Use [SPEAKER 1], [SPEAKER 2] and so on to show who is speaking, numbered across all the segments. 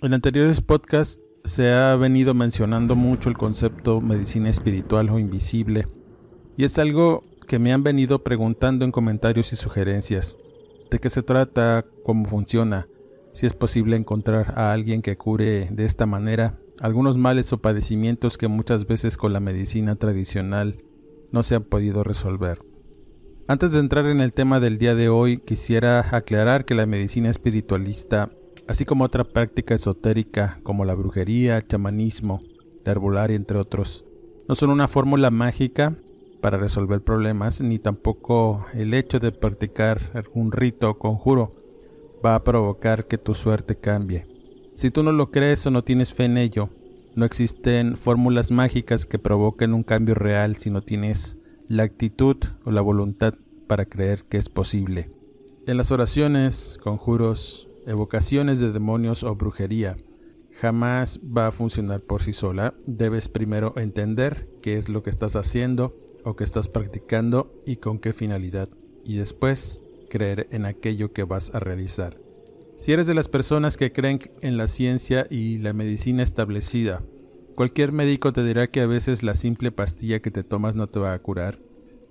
[SPEAKER 1] En anteriores podcasts se ha venido mencionando mucho el concepto medicina espiritual o invisible, y es algo que me han venido preguntando en comentarios y sugerencias. ¿De qué se trata? ¿Cómo funciona? Si es posible encontrar a alguien que cure de esta manera algunos males o padecimientos que muchas veces con la medicina tradicional no se han podido resolver. Antes de entrar en el tema del día de hoy, quisiera aclarar que la medicina espiritualista así como otra práctica esotérica como la brujería, chamanismo, la herbolaria, entre otros. No son una fórmula mágica para resolver problemas, ni tampoco el hecho de practicar algún rito o conjuro va a provocar que tu suerte cambie. Si tú no lo crees o no tienes fe en ello, no existen fórmulas mágicas que provoquen un cambio real si no tienes la actitud o la voluntad para creer que es posible. En las oraciones, conjuros, evocaciones de demonios o brujería jamás va a funcionar por sí sola. Debes primero entender qué es lo que estás haciendo o que estás practicando y con qué finalidad. Y después creer en aquello que vas a realizar. Si eres de las personas que creen en la ciencia y la medicina establecida, cualquier médico te dirá que a veces la simple pastilla que te tomas no te va a curar.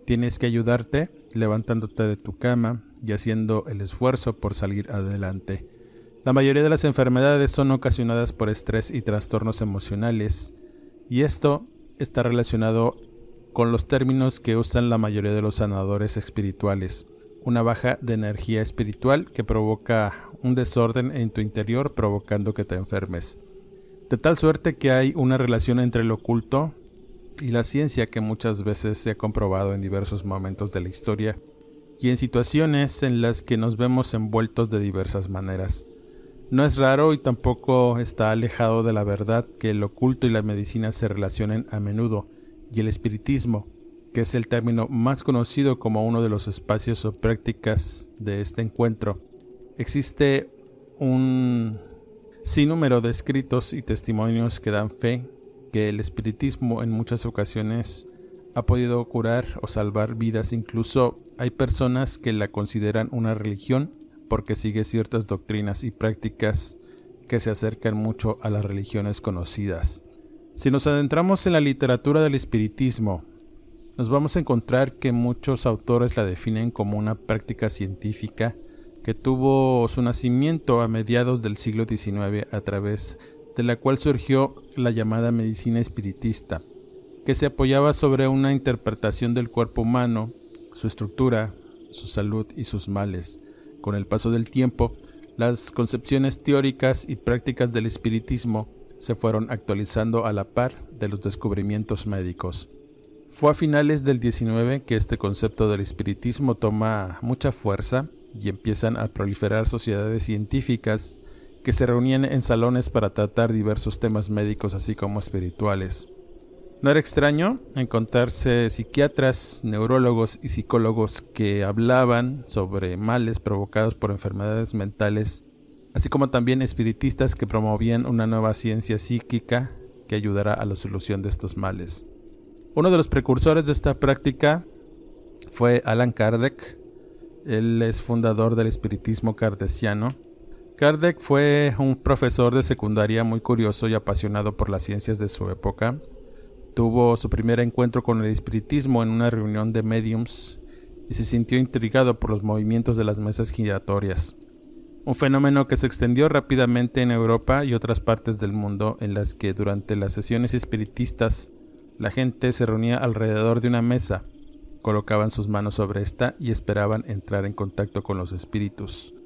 [SPEAKER 1] Tienes que ayudarte levantándote de tu cama, y haciendo el esfuerzo por salir adelante. La mayoría de las enfermedades son ocasionadas por estrés y trastornos emocionales, y esto está relacionado con los términos que usan la mayoría de los sanadores espirituales. Una baja de energía espiritual que provoca un desorden en tu interior provocando que te enfermes. De tal suerte que hay una relación entre el oculto y la ciencia que muchas veces se ha comprobado en diversos momentos de la historia y en situaciones en las que nos vemos envueltos de diversas maneras. No es raro y tampoco está alejado de la verdad que el oculto y la medicina se relacionen a menudo, y el espiritismo, que es el término más conocido como uno de los espacios o prácticas de este encuentro. Existe un sinnúmero de escritos y testimonios que dan fe que el espiritismo en muchas ocasiones ha podido curar o salvar vidas. Incluso hay personas que la consideran una religión porque sigue ciertas doctrinas y prácticas que se acercan mucho a las religiones conocidas. Si nos adentramos en la literatura del espiritismo, nos vamos a encontrar que muchos autores la definen como una práctica científica que tuvo su nacimiento a mediados del siglo XIX a través de la cual surgió la llamada medicina espiritista, que se apoyaba sobre una interpretación del cuerpo humano, su estructura, su salud y sus males. Con el paso del tiempo, las concepciones teóricas y prácticas del espiritismo se fueron actualizando a la par de los descubrimientos médicos. Fue a finales del 19 que este concepto del espiritismo toma mucha fuerza y empiezan a proliferar sociedades científicas que se reunían en salones para tratar diversos temas médicos así como espirituales. No era extraño encontrarse psiquiatras, neurólogos y psicólogos que hablaban sobre males provocados por enfermedades mentales, así como también espiritistas que promovían una nueva ciencia psíquica que ayudará a la solución de estos males. Uno de los precursores de esta práctica fue Alan Kardec. Él es fundador del espiritismo kardeciano. Kardec fue un profesor de secundaria muy curioso y apasionado por las ciencias de su época Tuvo su primer encuentro con el espiritismo en una reunión de mediums y se sintió intrigado por los movimientos de las mesas giratorias. un fenómeno que se extendió rápidamente en Europa y otras partes del mundo en las que durante las sesiones espiritistas la gente se reunía alrededor de una mesa, colocaban sus manos sobre esta y esperaban entrar en contacto con los espíritus.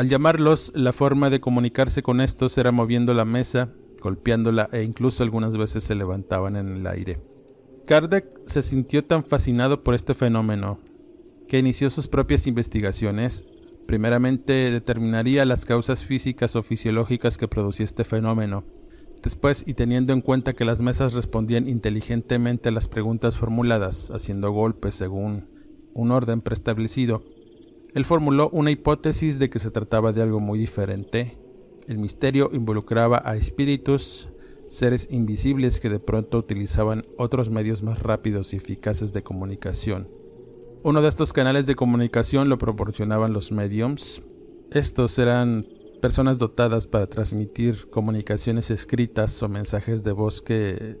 [SPEAKER 1] Al llamarlos, la forma de comunicarse con estos era moviendo la mesa, golpeándola e incluso algunas veces se levantaban en el aire. Kardec se sintió tan fascinado por este fenómeno que inició sus propias investigaciones Primeramente determinaría las causas físicas o fisiológicas que producía este fenómeno. Después, y teniendo en cuenta que las mesas respondían inteligentemente a las preguntas formuladas, haciendo golpes según un orden preestablecido, él formuló una hipótesis de que se trataba de algo muy diferente. El misterio involucraba a espíritus, seres invisibles que de pronto utilizaban otros medios más rápidos y eficaces de comunicación. Uno de estos canales de comunicación lo proporcionaban los mediums. Estos eran personas dotadas para transmitir comunicaciones escritas o mensajes de voz que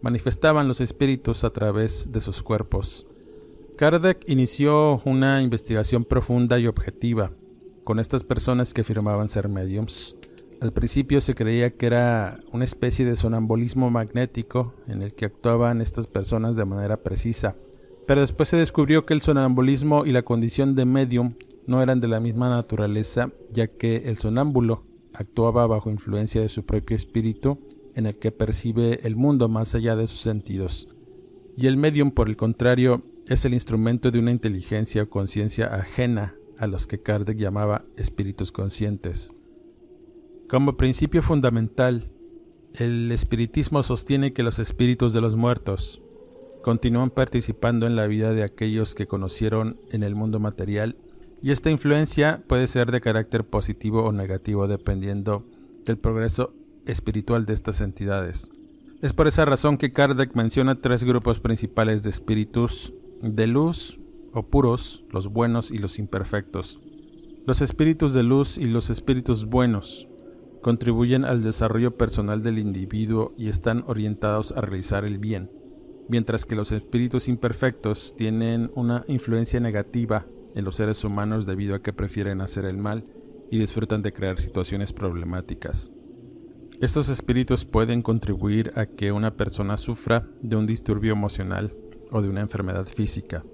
[SPEAKER 1] manifestaban los espíritus a través de sus cuerpos. Kardec inició una investigación profunda y objetiva con estas personas que afirmaban ser mediums. Al principio se creía que era una especie de sonambulismo magnético en el que actuaban estas personas de manera precisa pero después se descubrió que el sonambulismo y la condición de medium no eran de la misma naturaleza, ya que el sonámbulo actuaba bajo influencia de su propio espíritu, en el que percibe el mundo más allá de sus sentidos. Y el medium, por el contrario, es el instrumento de una inteligencia o conciencia ajena a los que Kardec llamaba espíritus conscientes. Como principio fundamental, el espiritismo sostiene que los espíritus de los muertos, continúan participando en la vida de aquellos que conocieron en el mundo material y esta influencia puede ser de carácter positivo o negativo dependiendo del progreso espiritual de estas entidades. Es por esa razón que Kardec menciona tres grupos principales de espíritus de luz o puros, los buenos y los imperfectos. Los espíritus de luz y los espíritus buenos contribuyen al desarrollo personal del individuo y están orientados a realizar el bien mientras que los espíritus imperfectos tienen una influencia negativa en los seres humanos debido a que prefieren hacer el mal y disfrutan de crear situaciones problemáticas. Estos espíritus pueden contribuir a que una persona sufra de un disturbio emocional o de una enfermedad física.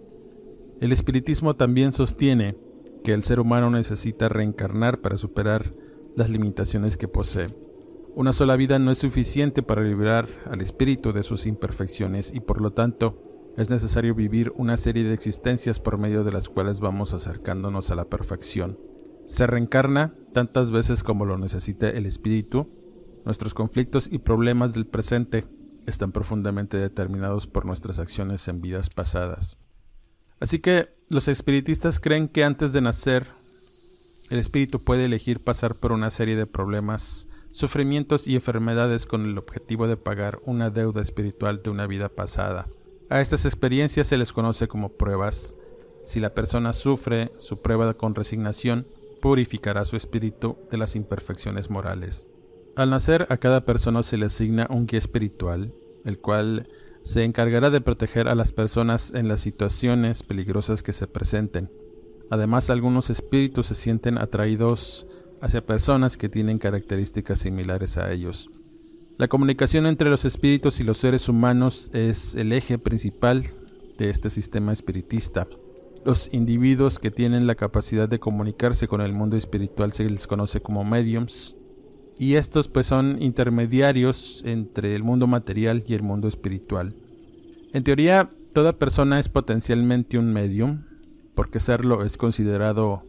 [SPEAKER 1] El espiritismo también sostiene que el ser humano necesita reencarnar para superar las limitaciones que posee. Una sola vida no es suficiente para liberar al espíritu de sus imperfecciones y por lo tanto es necesario vivir una serie de existencias por medio de las cuales vamos acercándonos a la perfección. Se reencarna tantas veces como lo necesite el espíritu. Nuestros conflictos y problemas del presente están profundamente determinados por nuestras acciones en vidas pasadas. Así que los espiritistas creen que antes de nacer, el espíritu puede elegir pasar por una serie de problemas sufrimientos y enfermedades con el objetivo de pagar una deuda espiritual de una vida pasada. A estas experiencias se les conoce como pruebas. Si la persona sufre su prueba con resignación, purificará su espíritu de las imperfecciones morales. Al nacer a cada persona se le asigna un guía espiritual, el cual se encargará de proteger a las personas en las situaciones peligrosas que se presenten. Además, algunos espíritus se sienten atraídos hacia personas que tienen características similares a ellos. La comunicación entre los espíritus y los seres humanos es el eje principal de este sistema espiritista. Los individuos que tienen la capacidad de comunicarse con el mundo espiritual se les conoce como mediums y estos pues son intermediarios entre el mundo material y el mundo espiritual. En teoría, toda persona es potencialmente un medium, porque serlo es considerado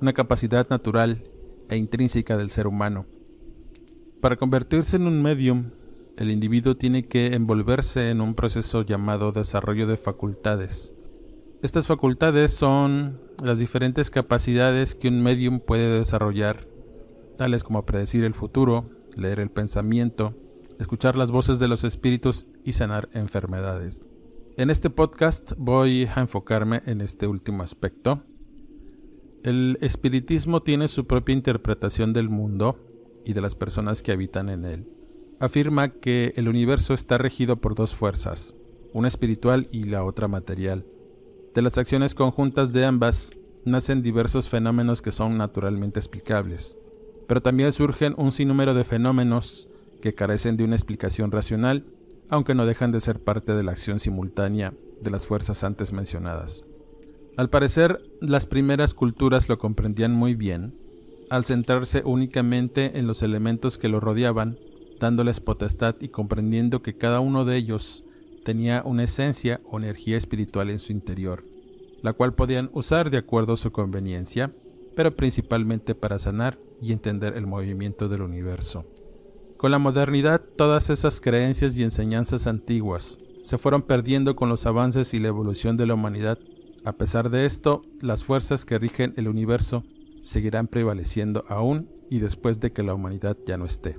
[SPEAKER 1] una capacidad natural e intrínseca del ser humano. Para convertirse en un medium, el individuo tiene que envolverse en un proceso llamado desarrollo de facultades. Estas facultades son las diferentes capacidades que un medium puede desarrollar, tales como predecir el futuro, leer el pensamiento, escuchar las voces de los espíritus y sanar enfermedades. En este podcast voy a enfocarme en este último aspecto, el espiritismo tiene su propia interpretación del mundo y de las personas que habitan en él. Afirma que el universo está regido por dos fuerzas, una espiritual y la otra material. De las acciones conjuntas de ambas nacen diversos fenómenos que son naturalmente explicables, pero también surgen un sinnúmero de fenómenos que carecen de una explicación racional, aunque no dejan de ser parte de la acción simultánea de las fuerzas antes mencionadas. Al parecer, las primeras culturas lo comprendían muy bien, al centrarse únicamente en los elementos que lo rodeaban, dándoles potestad y comprendiendo que cada uno de ellos tenía una esencia o energía espiritual en su interior, la cual podían usar de acuerdo a su conveniencia, pero principalmente para sanar y entender el movimiento del universo. Con la modernidad, todas esas creencias y enseñanzas antiguas se fueron perdiendo con los avances y la evolución de la humanidad. A pesar de esto, las fuerzas que rigen el universo seguirán prevaleciendo aún y después de que la humanidad ya no esté.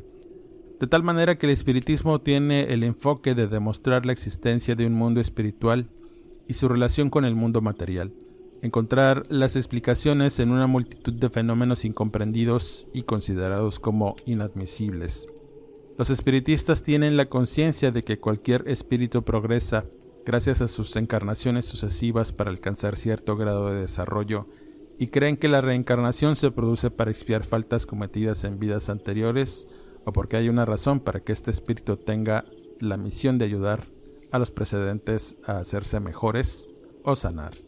[SPEAKER 1] De tal manera que el espiritismo tiene el enfoque de demostrar la existencia de un mundo espiritual y su relación con el mundo material, encontrar las explicaciones en una multitud de fenómenos incomprendidos y considerados como inadmisibles. Los espiritistas tienen la conciencia de que cualquier espíritu progresa gracias a sus encarnaciones sucesivas para alcanzar cierto grado de desarrollo y creen que la reencarnación se produce para expiar faltas cometidas en vidas anteriores o porque hay una razón para que este espíritu tenga la misión de ayudar a los precedentes a hacerse mejores o sanar.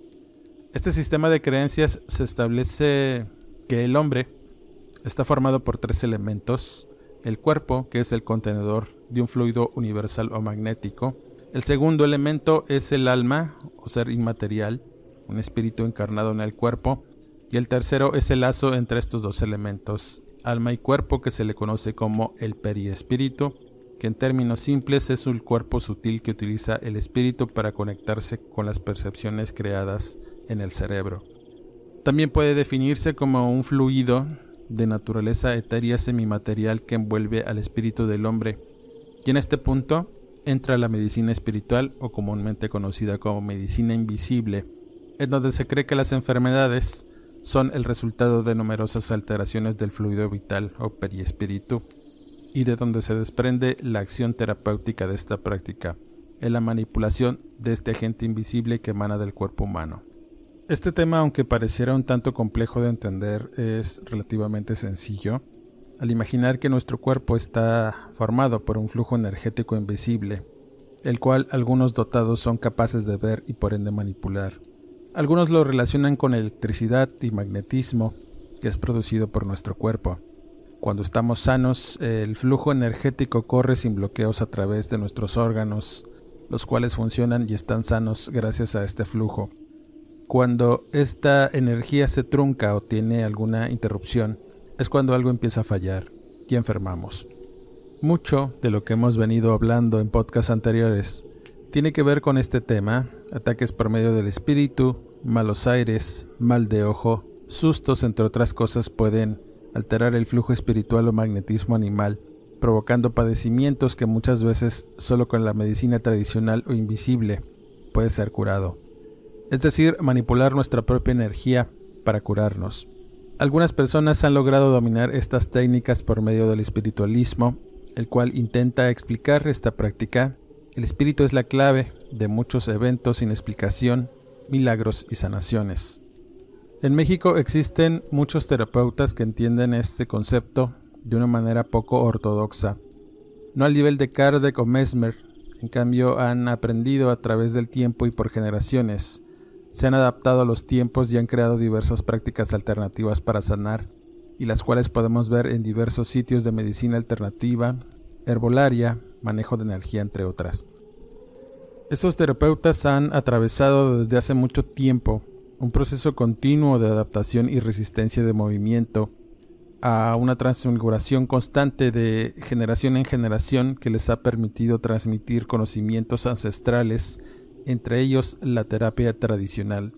[SPEAKER 1] Este sistema de creencias se establece que el hombre está formado por tres elementos, el cuerpo, que es el contenedor de un fluido universal o magnético, el segundo elemento es el alma o ser inmaterial, un espíritu encarnado en el cuerpo, y el tercero es el lazo entre estos dos elementos, alma y cuerpo, que se le conoce como el periespíritu, que en términos simples es un cuerpo sutil que utiliza el espíritu para conectarse con las percepciones creadas en el cerebro. También puede definirse como un fluido de naturaleza etérea semimaterial que envuelve al espíritu del hombre. Y en este punto entra la medicina espiritual o comúnmente conocida como medicina invisible, en donde se cree que las enfermedades son el resultado de numerosas alteraciones del fluido vital o periespíritu y de donde se desprende la acción terapéutica de esta práctica, en la manipulación de este agente invisible que emana del cuerpo humano. Este tema, aunque pareciera un tanto complejo de entender, es relativamente sencillo, al imaginar que nuestro cuerpo está formado por un flujo energético invisible, el cual algunos dotados son capaces de ver y por ende manipular. Algunos lo relacionan con electricidad y magnetismo que es producido por nuestro cuerpo. Cuando estamos sanos, el flujo energético corre sin bloqueos a través de nuestros órganos, los cuales funcionan y están sanos gracias a este flujo. Cuando esta energía se trunca o tiene alguna interrupción, es cuando algo empieza a fallar y enfermamos. Mucho de lo que hemos venido hablando en podcasts anteriores tiene que ver con este tema, ataques por medio del espíritu, malos aires, mal de ojo, sustos, entre otras cosas, pueden alterar el flujo espiritual o magnetismo animal, provocando padecimientos que muchas veces solo con la medicina tradicional o invisible puede ser curado. Es decir, manipular nuestra propia energía para curarnos. Algunas personas han logrado dominar estas técnicas por medio del espiritualismo, el cual intenta explicar esta práctica. El espíritu es la clave de muchos eventos sin explicación milagros y sanaciones. En México existen muchos terapeutas que entienden este concepto de una manera poco ortodoxa, no al nivel de Kardec o Mesmer, en cambio han aprendido a través del tiempo y por generaciones, se han adaptado a los tiempos y han creado diversas prácticas alternativas para sanar, y las cuales podemos ver en diversos sitios de medicina alternativa, herbolaria, manejo de energía, entre otras. Estos terapeutas han atravesado desde hace mucho tiempo un proceso continuo de adaptación y resistencia de movimiento a una transfiguración constante de generación en generación que les ha permitido transmitir conocimientos ancestrales, entre ellos la terapia tradicional.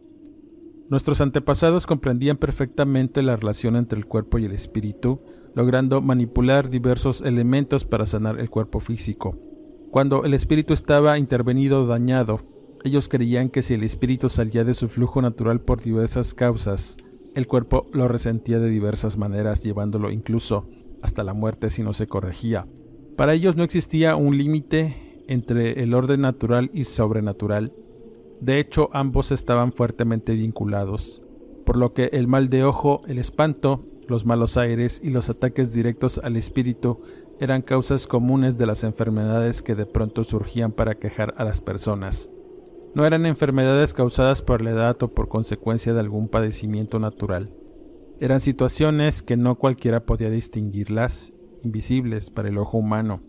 [SPEAKER 1] Nuestros antepasados comprendían perfectamente la relación entre el cuerpo y el espíritu, logrando manipular diversos elementos para sanar el cuerpo físico. Cuando el espíritu estaba intervenido o dañado, ellos creían que si el espíritu salía de su flujo natural por diversas causas, el cuerpo lo resentía de diversas maneras, llevándolo incluso hasta la muerte si no se corregía. Para ellos no existía un límite entre el orden natural y sobrenatural. De hecho, ambos estaban fuertemente vinculados. por lo que el mal de ojo, el espanto, los malos aires y los ataques directos al espíritu eran causas comunes de las enfermedades que de pronto surgían para quejar a las personas. No eran enfermedades causadas por la edad o por consecuencia de algún padecimiento natural. Eran situaciones que no cualquiera podía distinguirlas, invisibles para el ojo humano.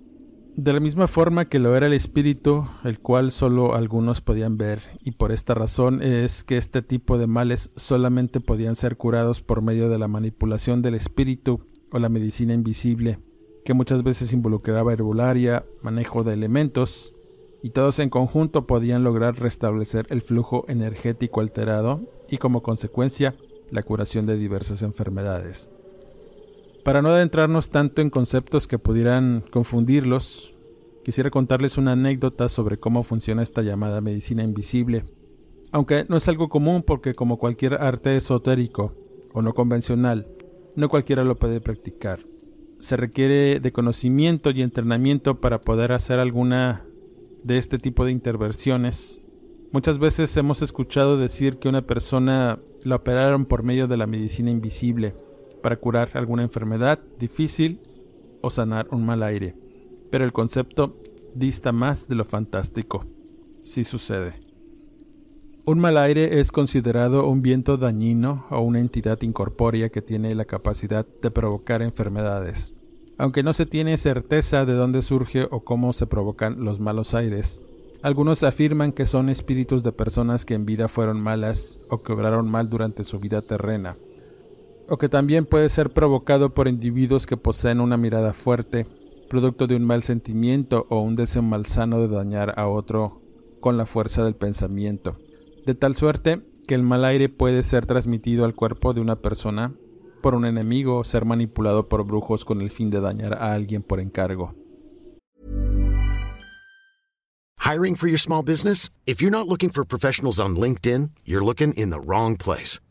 [SPEAKER 1] De la misma forma que lo era el espíritu, el cual solo algunos podían ver, y por esta razón es que este tipo de males solamente podían ser curados por medio de la manipulación del espíritu o la medicina invisible, que muchas veces involucraba herbolaria, manejo de elementos, y todos en conjunto podían lograr restablecer el flujo energético alterado y como consecuencia la curación de diversas enfermedades. Para no adentrarnos tanto en conceptos que pudieran confundirlos, quisiera contarles una anécdota sobre cómo funciona esta llamada medicina invisible, aunque no es algo común porque como cualquier arte esotérico o no convencional, no cualquiera lo puede practicar. Se requiere de conocimiento y entrenamiento para poder hacer alguna de este tipo de intervenciones. Muchas veces hemos escuchado decir que una persona la operaron por medio de la medicina invisible, para curar alguna enfermedad difícil o sanar un mal aire, pero el concepto dista más de lo fantástico. Sí sucede. Un mal aire es considerado un viento dañino o una entidad incorpórea que tiene la capacidad de provocar enfermedades. Aunque no se tiene certeza de dónde surge o cómo se provocan los malos aires, algunos afirman que son espíritus de personas que en vida fueron malas o que obraron mal durante su vida terrena, o que también puede ser provocado por individuos que poseen una mirada fuerte, producto de un mal sentimiento o un deseo malsano de dañar a otro con la fuerza del pensamiento, de tal suerte que el mal aire puede ser transmitido al cuerpo de una persona por un enemigo o ser manipulado por brujos con el fin de dañar a alguien por encargo.
[SPEAKER 2] Hiring for your small business? If you're not looking for professionals on LinkedIn, you're looking in the wrong place.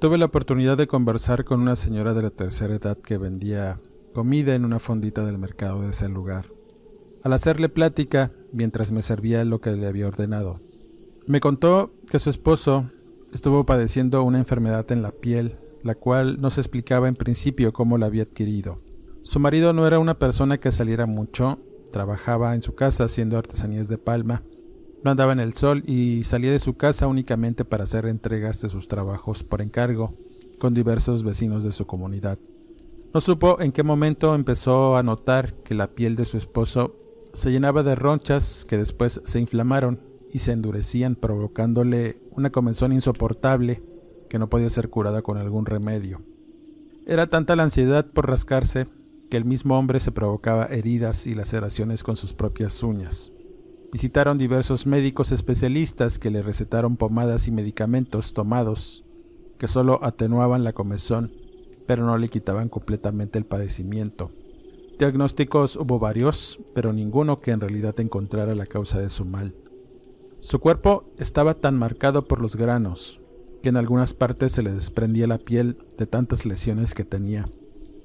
[SPEAKER 1] Tuve la oportunidad de conversar con una señora de la tercera edad que vendía comida en una fondita del mercado de ese lugar. Al hacerle plática, mientras me servía lo que le había ordenado, me contó que su esposo estuvo padeciendo una enfermedad en la piel, la cual no se explicaba en principio cómo la había adquirido. Su marido no era una persona que saliera mucho, trabajaba en su casa haciendo artesanías de palma, no andaba en el sol y salía de su casa únicamente para hacer entregas de sus trabajos por encargo con diversos vecinos de su comunidad. No supo en qué momento empezó a notar que la piel de su esposo se llenaba de ronchas que después se inflamaron y se endurecían provocándole una comezón insoportable que no podía ser curada con algún remedio. Era tanta la ansiedad por rascarse que el mismo hombre se provocaba heridas y laceraciones con sus propias uñas. Visitaron diversos médicos especialistas que le recetaron pomadas y medicamentos tomados que solo atenuaban la comezón, pero no le quitaban completamente el padecimiento. Diagnósticos hubo varios, pero ninguno que en realidad encontrara la causa de su mal. Su cuerpo estaba tan marcado por los granos, que en algunas partes se le desprendía la piel de tantas lesiones que tenía.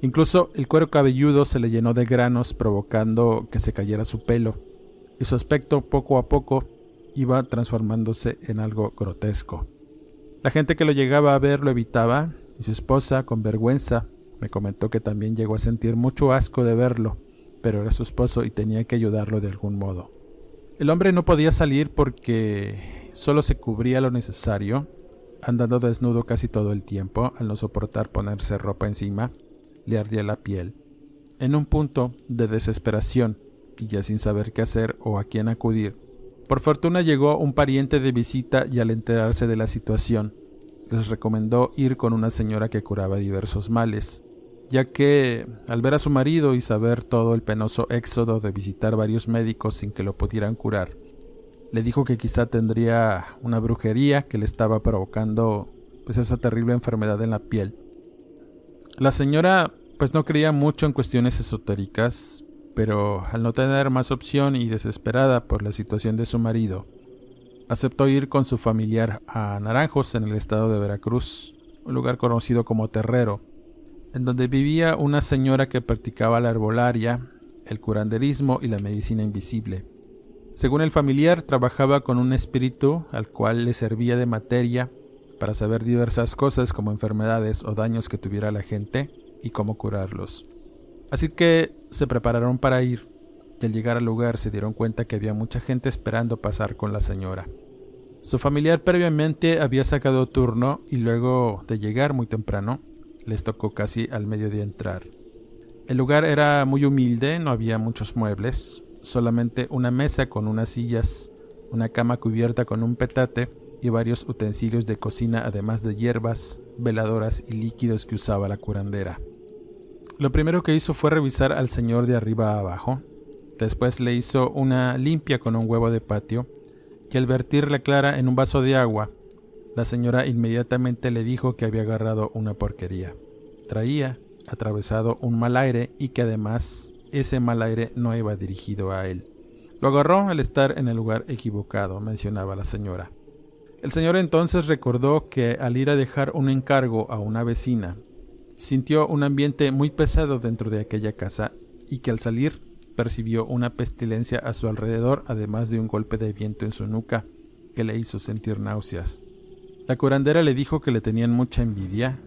[SPEAKER 1] Incluso el cuero cabelludo se le llenó de granos provocando que se cayera su pelo y su aspecto poco a poco iba transformándose en algo grotesco. La gente que lo llegaba a ver lo evitaba y su esposa, con vergüenza, me comentó que también llegó a sentir mucho asco de verlo, pero era su esposo y tenía que ayudarlo de algún modo. El hombre no podía salir porque solo se cubría lo necesario andando desnudo casi todo el tiempo, al no soportar ponerse ropa encima, le ardía la piel. En un punto de desesperación, y ya sin saber qué hacer o a quién acudir, por fortuna llegó un pariente de visita y al enterarse de la situación, les recomendó ir con una señora que curaba diversos males, ya que, al ver a su marido y saber todo el penoso éxodo de visitar varios médicos sin que lo pudieran curar, le dijo que quizá tendría una brujería que le estaba provocando pues esa terrible enfermedad en la piel. La señora pues no creía mucho en cuestiones esotéricas, pero al no tener más opción y desesperada por la situación de su marido, aceptó ir con su familiar a Naranjos en el estado de Veracruz, un lugar conocido como Terrero, en donde vivía una señora que practicaba la herbolaria, el curanderismo y la medicina invisible. Según el familiar, trabajaba con un espíritu al cual le servía de materia para saber diversas cosas como enfermedades o daños que tuviera la gente y cómo curarlos. Así que se prepararon para ir y al llegar al lugar se dieron cuenta que había mucha gente esperando pasar con la señora. Su familiar previamente había sacado turno y luego de llegar muy temprano, les tocó casi al mediodía entrar. El lugar era muy humilde, no había muchos muebles, solamente una mesa con unas sillas, una cama cubierta con un petate y varios utensilios de cocina además de hierbas, veladoras y líquidos que usaba la curandera. Lo primero que hizo fue revisar al señor de arriba a abajo, después le hizo una limpia con un huevo de patio y al vertir la clara en un vaso de agua, la señora inmediatamente le dijo que había agarrado una porquería. Traía atravesado un mal aire y que además ese mal aire no iba dirigido a él. Lo agarró al estar en el lugar equivocado, mencionaba la señora. El señor entonces recordó que al ir a dejar un encargo a una vecina, sintió un ambiente muy pesado dentro de aquella casa y que al salir percibió una pestilencia a su alrededor, además de un golpe de viento en su nuca que le hizo sentir náuseas. La curandera le dijo que le tenían mucha envidia.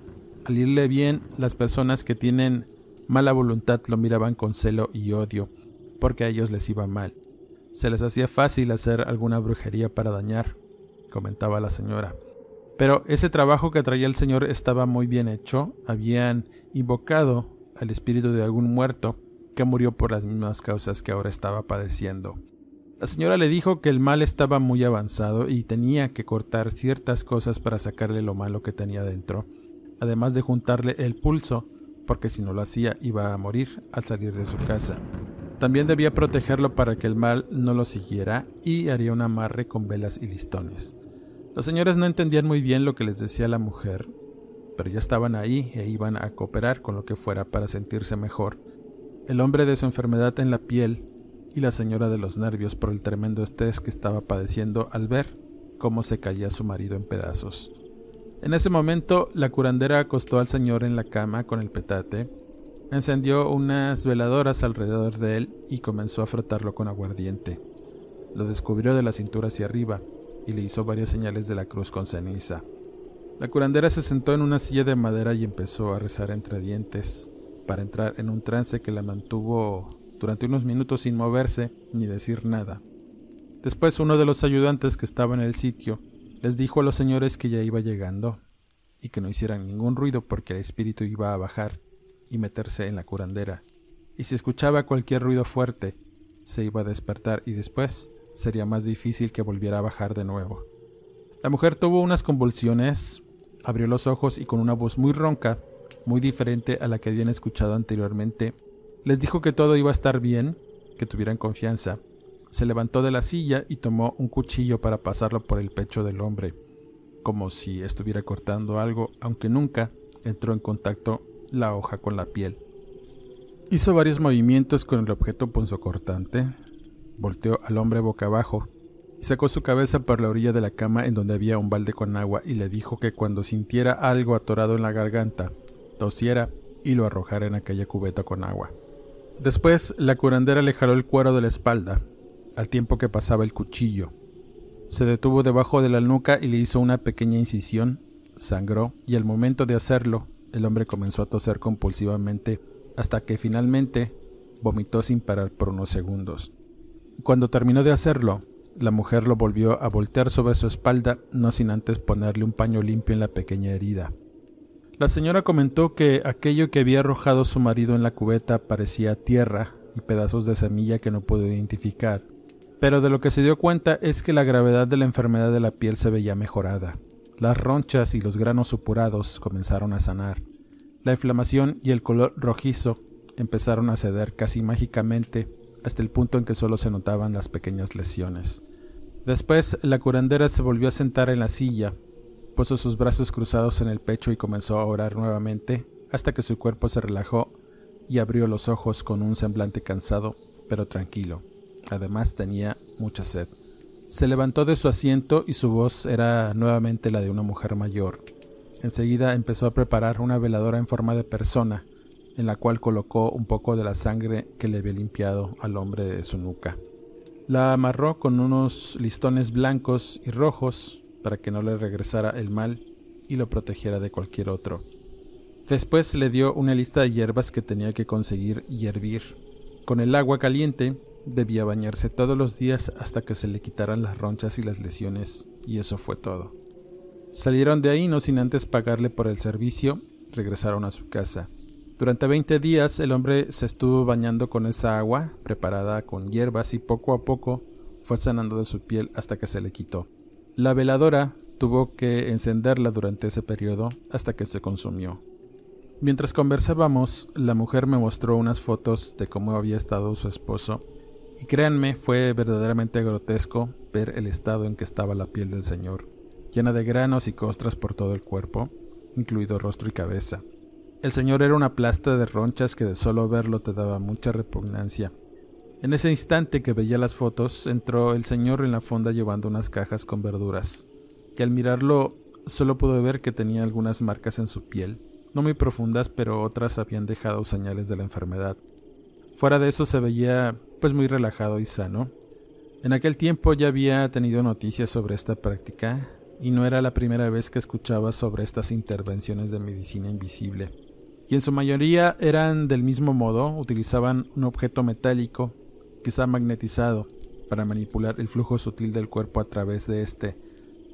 [SPEAKER 1] Al irle bien, las personas que tienen mala voluntad lo miraban con celo y odio, porque a ellos les iba mal. Se les hacía fácil hacer alguna brujería para dañar, comentaba la señora. Pero ese trabajo que traía el señor estaba muy bien hecho, habían invocado al espíritu de algún muerto que murió por las mismas causas que ahora estaba padeciendo. La señora le dijo que el mal estaba muy avanzado y tenía que cortar ciertas cosas para sacarle lo malo que tenía dentro, además de juntarle el pulso porque si no lo hacía iba a morir al salir de su casa. También debía protegerlo para que el mal no lo siguiera y haría un amarre con velas y listones. Los señores no entendían muy bien lo que les decía la mujer, pero ya estaban ahí e iban a cooperar con lo que fuera para sentirse mejor. El hombre de su enfermedad en la piel y la señora de los nervios por el tremendo estrés que estaba padeciendo al ver cómo se caía su marido en pedazos. En ese momento, la curandera acostó al señor en la cama con el petate, encendió unas veladoras alrededor de él y comenzó a frotarlo con aguardiente. Lo descubrió de la cintura hacia arriba y le hizo varias señales de la cruz con ceniza. La curandera se sentó en una silla de madera y empezó a rezar entre dientes para entrar en un trance que la mantuvo durante unos minutos sin moverse ni decir nada. Después uno de los ayudantes que estaba en el sitio les dijo a los señores que ya iba llegando y que no hicieran ningún ruido porque el espíritu iba a bajar y meterse en la curandera, y si escuchaba cualquier ruido fuerte, se iba a despertar y después sería más difícil que volviera a bajar de nuevo. La mujer tuvo unas convulsiones, abrió los ojos y con una voz muy ronca, muy diferente a la que habían escuchado anteriormente, les dijo que todo iba a estar bien, que tuvieran confianza, se levantó de la silla y tomó un cuchillo para pasarlo por el pecho del hombre, como si estuviera cortando algo, aunque nunca entró en contacto la hoja con la piel. Hizo varios movimientos con el objeto punzocortante, volteó al hombre boca abajo y sacó su cabeza por la orilla de la cama en donde había un balde con agua y le dijo que cuando sintiera algo atorado en la garganta, tosiera y lo arrojara en aquella cubeta con agua. Después la curandera le jaló el cuero de la espalda al tiempo que pasaba el cuchillo. Se detuvo debajo de la nuca y le hizo una pequeña incisión, sangró y al momento de hacerlo, el hombre comenzó a toser compulsivamente hasta que finalmente vomitó sin parar por unos segundos. Cuando terminó de hacerlo, la mujer lo volvió a voltear sobre su espalda, no sin antes ponerle un paño limpio en la pequeña herida. La señora comentó que aquello que había arrojado su marido en la cubeta parecía tierra y pedazos de semilla que no pudo identificar, pero de lo que se dio cuenta es que la gravedad de la enfermedad de la piel se veía mejorada. Las ronchas y los granos supurados comenzaron a sanar. La inflamación y el color rojizo empezaron a ceder casi mágicamente hasta el punto en que solo se notaban las pequeñas lesiones. Después la curandera se volvió a sentar en la silla Puso sus brazos cruzados en el pecho y comenzó a orar nuevamente hasta que su cuerpo se relajó y abrió los ojos con un semblante cansado pero tranquilo. Además tenía mucha sed. Se levantó de su asiento y su voz era nuevamente la de una mujer mayor. Enseguida empezó a preparar una veladora en forma de persona, en la cual colocó un poco de la sangre que le había limpiado al hombre de su nuca. La amarró con unos listones blancos y rojos para que no le regresara el mal y lo protegiera de cualquier otro. Después le dio una lista de hierbas que tenía que conseguir y hervir. Con el agua caliente debía bañarse todos los días hasta que se le quitaran las ronchas y las lesiones, y eso fue todo. Salieron de ahí no sin antes pagarle por el servicio, regresaron a su casa. Durante 20 días el hombre se estuvo bañando con esa agua, preparada con hierbas, y poco a poco fue sanando de su piel hasta que se le quitó. La veladora tuvo que encenderla durante ese periodo hasta que se consumió. Mientras conversábamos, la mujer me mostró unas fotos de cómo había estado su esposo, y créanme, fue verdaderamente grotesco ver el estado en que estaba la piel del señor, llena de granos y costras por todo el cuerpo, incluido rostro y cabeza. El señor era una plasta de ronchas que de solo verlo te daba mucha repugnancia, en ese instante que veía las fotos, entró el señor en la fonda llevando unas cajas con verduras, y al mirarlo solo pude ver que tenía algunas marcas en su piel, no muy profundas, pero otras habían dejado señales de la enfermedad. Fuera de eso se veía pues muy relajado y sano. En aquel tiempo ya había tenido noticias sobre esta práctica y no era la primera vez que escuchaba sobre estas intervenciones de medicina invisible. Y en su mayoría eran del mismo modo, utilizaban un objeto metálico quizá magnetizado, para manipular el flujo sutil del cuerpo a través de éste,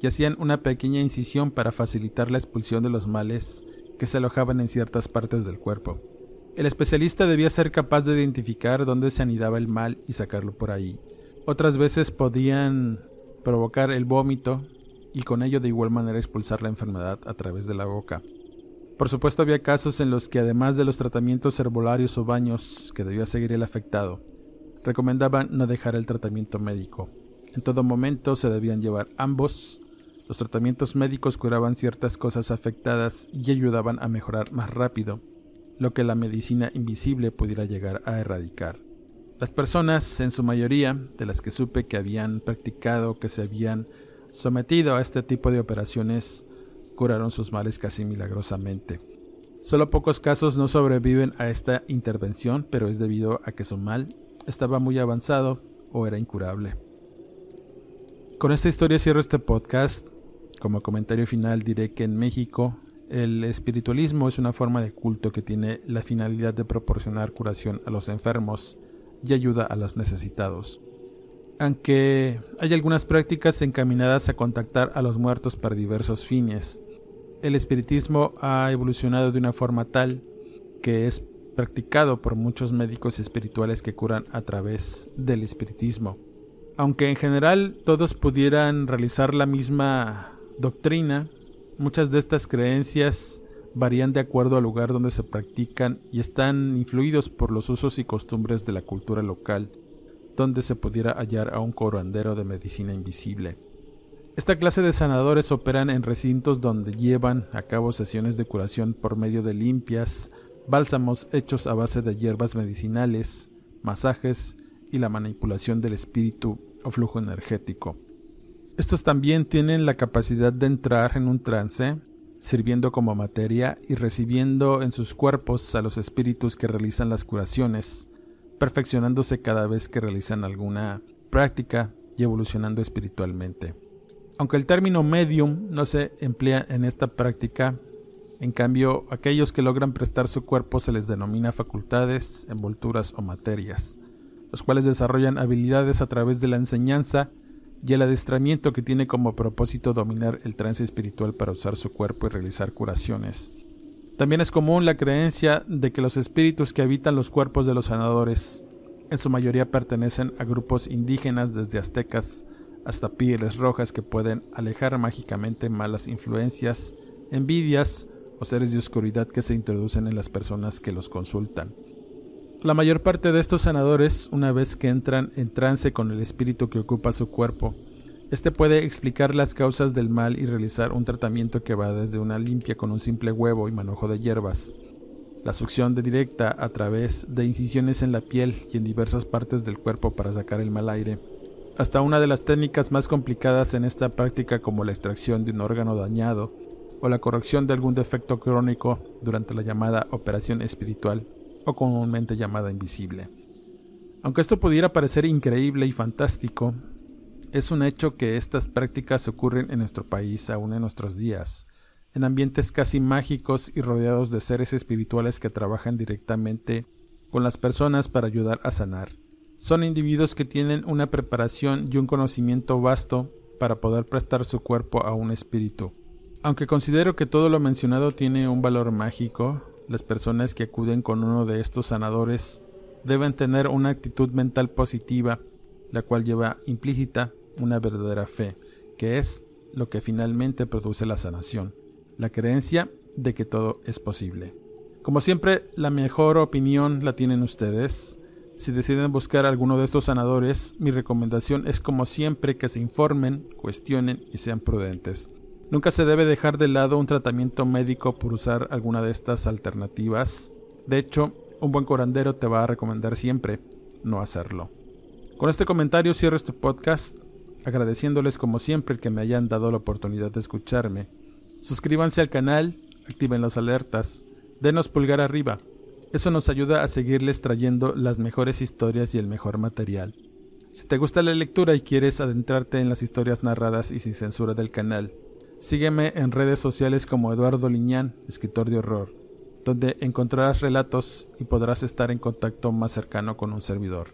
[SPEAKER 1] y hacían una pequeña incisión para facilitar la expulsión de los males que se alojaban en ciertas partes del cuerpo. El especialista debía ser capaz de identificar dónde se anidaba el mal y sacarlo por ahí. Otras veces podían provocar el vómito y con ello de igual manera expulsar la enfermedad a través de la boca. Por supuesto había casos en los que además de los tratamientos herbolarios o baños que debía seguir el afectado, recomendaban no dejar el tratamiento médico. En todo momento se debían llevar ambos. Los tratamientos médicos curaban ciertas cosas afectadas y ayudaban a mejorar más rápido lo que la medicina invisible pudiera llegar a erradicar. Las personas, en su mayoría, de las que supe que habían practicado, que se habían sometido a este tipo de operaciones, curaron sus males casi milagrosamente. Solo pocos casos no sobreviven a esta intervención, pero es debido a que su mal estaba muy avanzado o era incurable. Con esta historia cierro este podcast. Como comentario final diré que en México el espiritualismo es una forma de culto que tiene la finalidad de proporcionar curación a los enfermos y ayuda a los necesitados. Aunque hay algunas prácticas encaminadas a contactar a los muertos para diversos fines, el espiritismo ha evolucionado de una forma tal que es practicado por muchos médicos espirituales que curan a través del espiritismo. Aunque en general todos pudieran realizar la misma doctrina, muchas de estas creencias varían de acuerdo al lugar donde se practican y están influidos por los usos y costumbres de la cultura local, donde se pudiera hallar a un corandero de medicina invisible. Esta clase de sanadores operan en recintos donde llevan a cabo sesiones de curación por medio de limpias, bálsamos hechos a base de hierbas medicinales, masajes y la manipulación del espíritu o flujo energético. Estos también tienen la capacidad de entrar en un trance, sirviendo como materia y recibiendo en sus cuerpos a los espíritus que realizan las curaciones, perfeccionándose cada vez que realizan alguna práctica y evolucionando espiritualmente. Aunque el término medium no se emplea en esta práctica, en cambio, aquellos que logran prestar su cuerpo se les denomina facultades, envolturas o materias, los cuales desarrollan habilidades a través de la enseñanza y el adestramiento que tiene como propósito dominar el trance espiritual para usar su cuerpo y realizar curaciones. También es común la creencia de que los espíritus que habitan los cuerpos de los sanadores en su mayoría pertenecen a grupos indígenas desde aztecas hasta pieles rojas que pueden alejar mágicamente malas influencias, envidias o seres de oscuridad que se introducen en las personas que los consultan. La mayor parte de estos sanadores, una vez que entran en trance con el espíritu que ocupa su cuerpo, este puede explicar las causas del mal y realizar un tratamiento que va desde una limpia con un simple huevo y manojo de hierbas, la succión directa a través de incisiones en la piel y en diversas partes del cuerpo para sacar el mal aire, hasta una de las técnicas más complicadas en esta práctica como la extracción de un órgano dañado o la corrección de algún defecto crónico durante la llamada operación espiritual o comúnmente llamada invisible. Aunque esto pudiera parecer increíble y fantástico, es un hecho que estas prácticas ocurren en nuestro país aún en nuestros días, en ambientes casi mágicos y rodeados de seres espirituales que trabajan directamente con las personas para ayudar a sanar. Son individuos que tienen una preparación y un conocimiento vasto para poder prestar su cuerpo a un espíritu. Aunque considero que todo lo mencionado tiene un valor mágico, las personas que acuden con uno de estos sanadores deben tener una actitud mental positiva, la cual lleva implícita una verdadera fe, que es lo que finalmente produce la sanación, la creencia de que todo es posible. Como siempre, la mejor opinión la tienen ustedes. Si deciden buscar alguno de estos sanadores, mi recomendación es como siempre que se informen, cuestionen y sean prudentes. Nunca se debe dejar de lado un tratamiento médico por usar alguna de estas alternativas. De hecho, un buen curandero te va a recomendar siempre no hacerlo. Con este comentario cierro este podcast, agradeciéndoles como siempre que me hayan dado la oportunidad de escucharme. Suscríbanse al canal, activen las alertas, denos pulgar arriba. Eso nos ayuda a seguirles trayendo las mejores historias y el mejor material. Si te gusta la lectura y quieres adentrarte en las historias narradas y sin censura del canal, Sígueme en redes sociales como Eduardo Liñán, escritor de horror, donde encontrarás relatos y podrás estar en contacto más cercano con un servidor.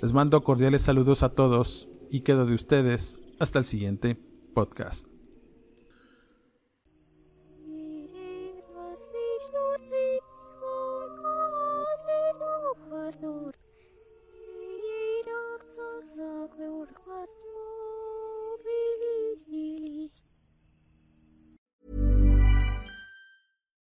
[SPEAKER 1] Les mando cordiales saludos a todos y quedo de ustedes hasta el siguiente podcast.